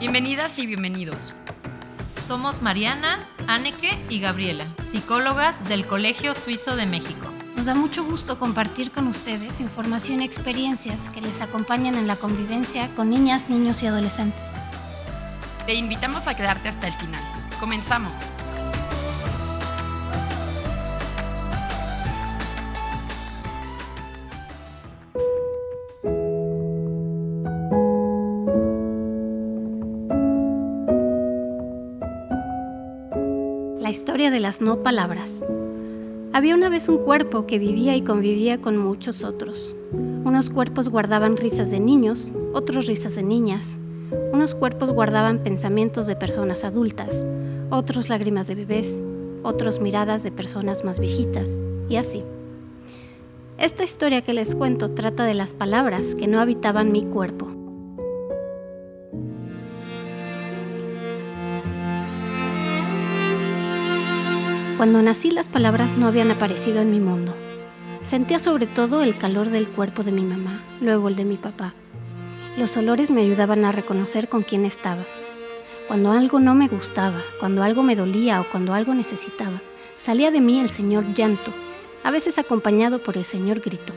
Bienvenidas y bienvenidos. Somos Mariana, Anneke y Gabriela, psicólogas del Colegio Suizo de México. Nos da mucho gusto compartir con ustedes información y experiencias que les acompañan en la convivencia con niñas, niños y adolescentes. Te invitamos a quedarte hasta el final. Comenzamos. No palabras. Había una vez un cuerpo que vivía y convivía con muchos otros. Unos cuerpos guardaban risas de niños, otros risas de niñas. Unos cuerpos guardaban pensamientos de personas adultas, otros lágrimas de bebés, otros miradas de personas más viejitas, y así. Esta historia que les cuento trata de las palabras que no habitaban mi cuerpo. Cuando nací las palabras no habían aparecido en mi mundo. Sentía sobre todo el calor del cuerpo de mi mamá, luego el de mi papá. Los olores me ayudaban a reconocer con quién estaba. Cuando algo no me gustaba, cuando algo me dolía o cuando algo necesitaba, salía de mí el señor llanto, a veces acompañado por el señor grito.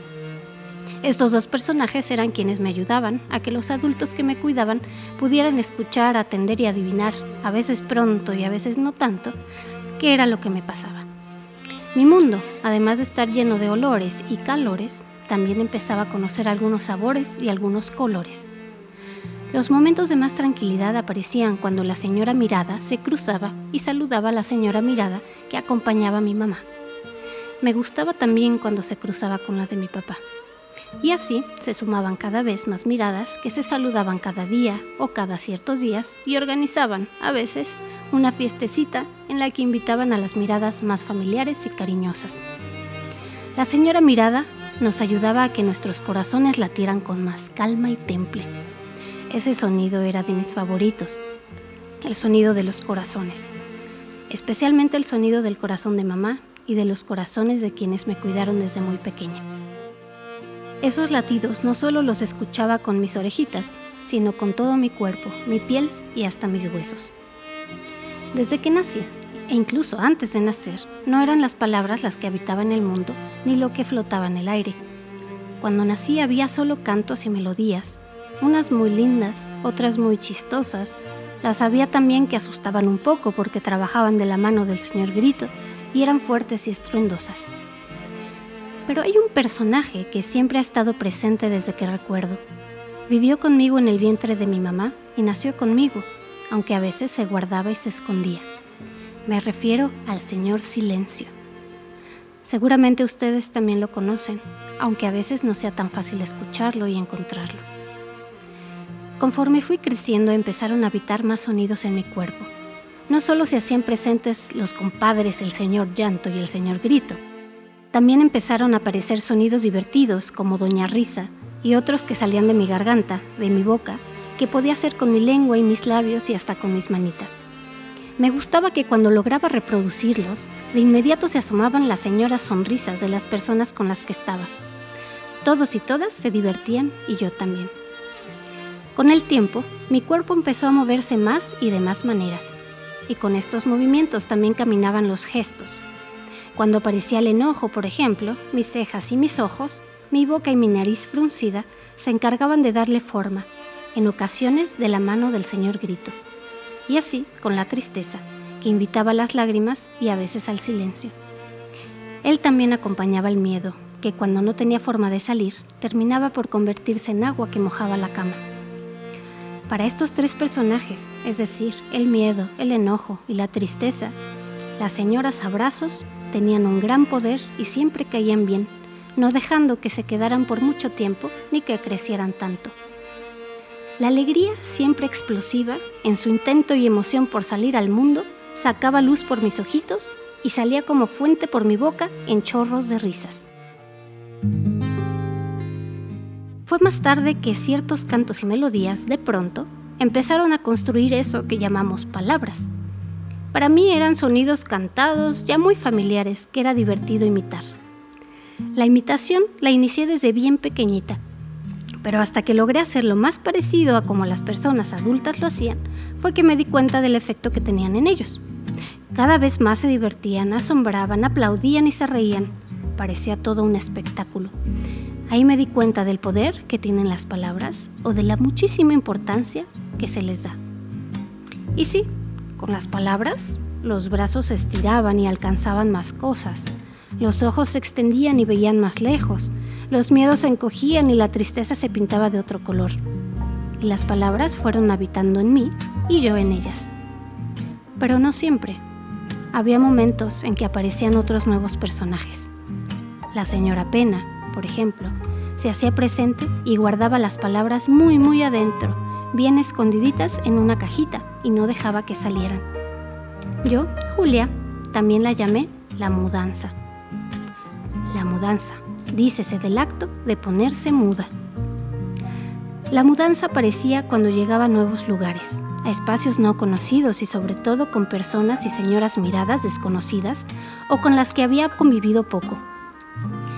Estos dos personajes eran quienes me ayudaban a que los adultos que me cuidaban pudieran escuchar, atender y adivinar, a veces pronto y a veces no tanto, qué era lo que me pasaba. Mi mundo, además de estar lleno de olores y calores, también empezaba a conocer algunos sabores y algunos colores. Los momentos de más tranquilidad aparecían cuando la señora Mirada se cruzaba y saludaba a la señora Mirada que acompañaba a mi mamá. Me gustaba también cuando se cruzaba con la de mi papá. Y así se sumaban cada vez más miradas que se saludaban cada día o cada ciertos días y organizaban, a veces, una fiestecita en la que invitaban a las miradas más familiares y cariñosas. La señora Mirada nos ayudaba a que nuestros corazones latieran con más calma y temple. Ese sonido era de mis favoritos, el sonido de los corazones, especialmente el sonido del corazón de mamá y de los corazones de quienes me cuidaron desde muy pequeña. Esos latidos no solo los escuchaba con mis orejitas, sino con todo mi cuerpo, mi piel y hasta mis huesos. Desde que nací, e incluso antes de nacer, no eran las palabras las que habitaban el mundo, ni lo que flotaba en el aire. Cuando nací había solo cantos y melodías, unas muy lindas, otras muy chistosas. Las había también que asustaban un poco porque trabajaban de la mano del señor Grito y eran fuertes y estruendosas. Pero hay un personaje que siempre ha estado presente desde que recuerdo. Vivió conmigo en el vientre de mi mamá y nació conmigo, aunque a veces se guardaba y se escondía. Me refiero al señor Silencio. Seguramente ustedes también lo conocen, aunque a veces no sea tan fácil escucharlo y encontrarlo. Conforme fui creciendo empezaron a habitar más sonidos en mi cuerpo. No solo se hacían presentes los compadres el señor llanto y el señor grito, también empezaron a aparecer sonidos divertidos como Doña Risa y otros que salían de mi garganta, de mi boca, que podía hacer con mi lengua y mis labios y hasta con mis manitas. Me gustaba que cuando lograba reproducirlos, de inmediato se asomaban las señoras sonrisas de las personas con las que estaba. Todos y todas se divertían y yo también. Con el tiempo, mi cuerpo empezó a moverse más y de más maneras, y con estos movimientos también caminaban los gestos, cuando aparecía el enojo, por ejemplo, mis cejas y mis ojos, mi boca y mi nariz fruncida se encargaban de darle forma, en ocasiones de la mano del señor Grito. Y así con la tristeza, que invitaba a las lágrimas y a veces al silencio. Él también acompañaba el miedo, que cuando no tenía forma de salir, terminaba por convertirse en agua que mojaba la cama. Para estos tres personajes, es decir, el miedo, el enojo y la tristeza, las señoras abrazos tenían un gran poder y siempre caían bien, no dejando que se quedaran por mucho tiempo ni que crecieran tanto. La alegría, siempre explosiva, en su intento y emoción por salir al mundo, sacaba luz por mis ojitos y salía como fuente por mi boca en chorros de risas. Fue más tarde que ciertos cantos y melodías, de pronto, empezaron a construir eso que llamamos palabras, para mí eran sonidos cantados, ya muy familiares, que era divertido imitar. La imitación la inicié desde bien pequeñita. Pero hasta que logré hacerlo más parecido a como las personas adultas lo hacían, fue que me di cuenta del efecto que tenían en ellos. Cada vez más se divertían, asombraban, aplaudían y se reían. Parecía todo un espectáculo. Ahí me di cuenta del poder que tienen las palabras o de la muchísima importancia que se les da. Y sí, con las palabras, los brazos se estiraban y alcanzaban más cosas. Los ojos se extendían y veían más lejos. Los miedos se encogían y la tristeza se pintaba de otro color. Y las palabras fueron habitando en mí y yo en ellas. Pero no siempre. Había momentos en que aparecían otros nuevos personajes. La señora Pena, por ejemplo, se hacía presente y guardaba las palabras muy muy adentro, bien escondiditas en una cajita y no dejaba que salieran. Yo, Julia, también la llamé la mudanza. La mudanza, dícese del acto de ponerse muda. La mudanza aparecía cuando llegaba a nuevos lugares, a espacios no conocidos y sobre todo con personas y señoras miradas desconocidas o con las que había convivido poco.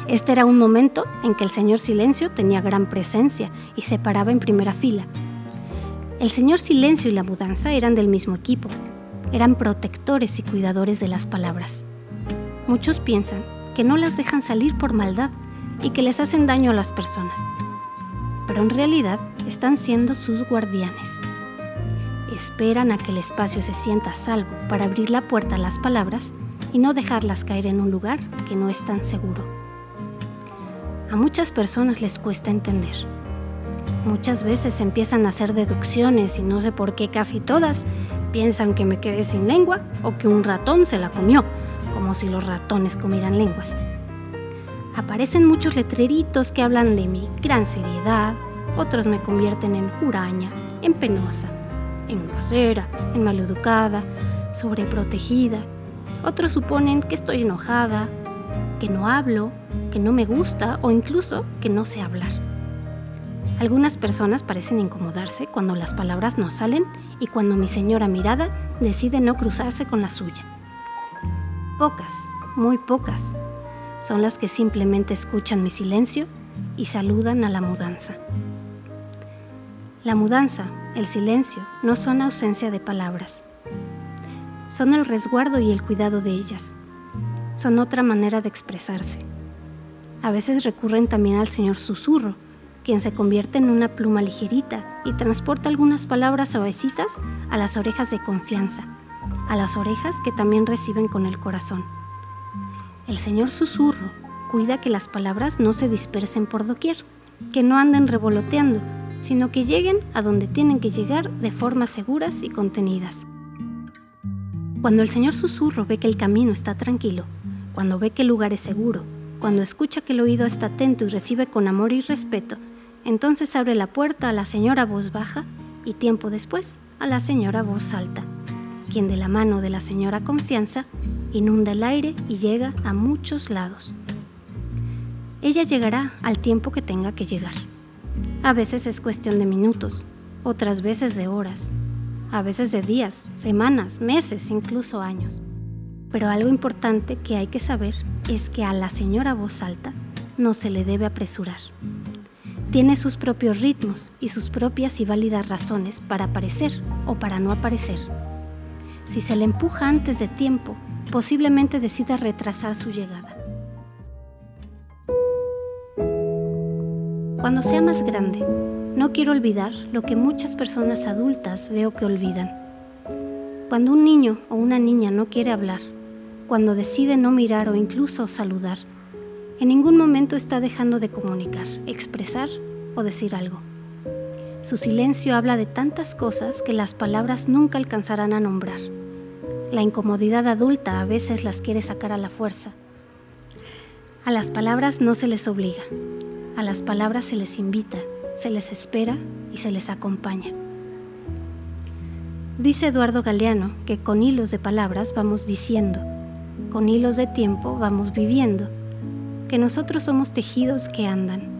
Este era un momento en que el señor Silencio tenía gran presencia y se paraba en primera fila. El señor Silencio y la mudanza eran del mismo equipo, eran protectores y cuidadores de las palabras. Muchos piensan que no las dejan salir por maldad y que les hacen daño a las personas, pero en realidad están siendo sus guardianes. Esperan a que el espacio se sienta a salvo para abrir la puerta a las palabras y no dejarlas caer en un lugar que no es tan seguro. A muchas personas les cuesta entender. Muchas veces empiezan a hacer deducciones y no sé por qué casi todas piensan que me quedé sin lengua o que un ratón se la comió, como si los ratones comieran lenguas. Aparecen muchos letreritos que hablan de mi gran seriedad, otros me convierten en huraña, en penosa, en grosera, en maleducada, sobreprotegida. Otros suponen que estoy enojada, que no hablo, que no me gusta o incluso que no sé hablar. Algunas personas parecen incomodarse cuando las palabras no salen y cuando mi señora mirada decide no cruzarse con la suya. Pocas, muy pocas, son las que simplemente escuchan mi silencio y saludan a la mudanza. La mudanza, el silencio, no son ausencia de palabras. Son el resguardo y el cuidado de ellas. Son otra manera de expresarse. A veces recurren también al señor susurro, quien se convierte en una pluma ligerita y transporta algunas palabras suavecitas a las orejas de confianza, a las orejas que también reciben con el corazón. El Señor susurro cuida que las palabras no se dispersen por doquier, que no anden revoloteando, sino que lleguen a donde tienen que llegar de formas seguras y contenidas. Cuando el Señor susurro ve que el camino está tranquilo, cuando ve que el lugar es seguro, cuando escucha que el oído está atento y recibe con amor y respeto, entonces abre la puerta a la señora voz baja y tiempo después a la señora voz alta, quien de la mano de la señora confianza inunda el aire y llega a muchos lados. Ella llegará al tiempo que tenga que llegar. A veces es cuestión de minutos, otras veces de horas, a veces de días, semanas, meses, incluso años. Pero algo importante que hay que saber es que a la señora voz alta no se le debe apresurar. Tiene sus propios ritmos y sus propias y válidas razones para aparecer o para no aparecer. Si se le empuja antes de tiempo, posiblemente decida retrasar su llegada. Cuando sea más grande, no quiero olvidar lo que muchas personas adultas veo que olvidan. Cuando un niño o una niña no quiere hablar, cuando decide no mirar o incluso saludar, en ningún momento está dejando de comunicar, expresar o decir algo. Su silencio habla de tantas cosas que las palabras nunca alcanzarán a nombrar. La incomodidad adulta a veces las quiere sacar a la fuerza. A las palabras no se les obliga, a las palabras se les invita, se les espera y se les acompaña. Dice Eduardo Galeano que con hilos de palabras vamos diciendo, con hilos de tiempo vamos viviendo, que nosotros somos tejidos que andan.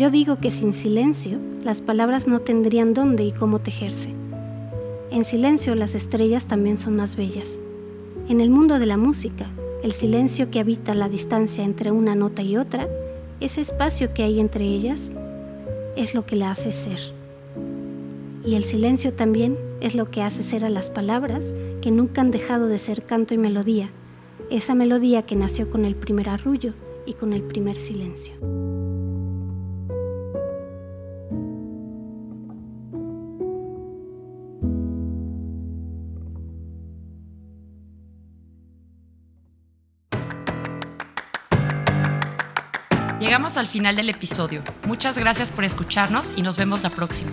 Yo digo que sin silencio las palabras no tendrían dónde y cómo tejerse. En silencio las estrellas también son más bellas. En el mundo de la música, el silencio que habita la distancia entre una nota y otra, ese espacio que hay entre ellas, es lo que la hace ser. Y el silencio también es lo que hace ser a las palabras que nunca han dejado de ser canto y melodía, esa melodía que nació con el primer arrullo y con el primer silencio. Llegamos al final del episodio. Muchas gracias por escucharnos y nos vemos la próxima.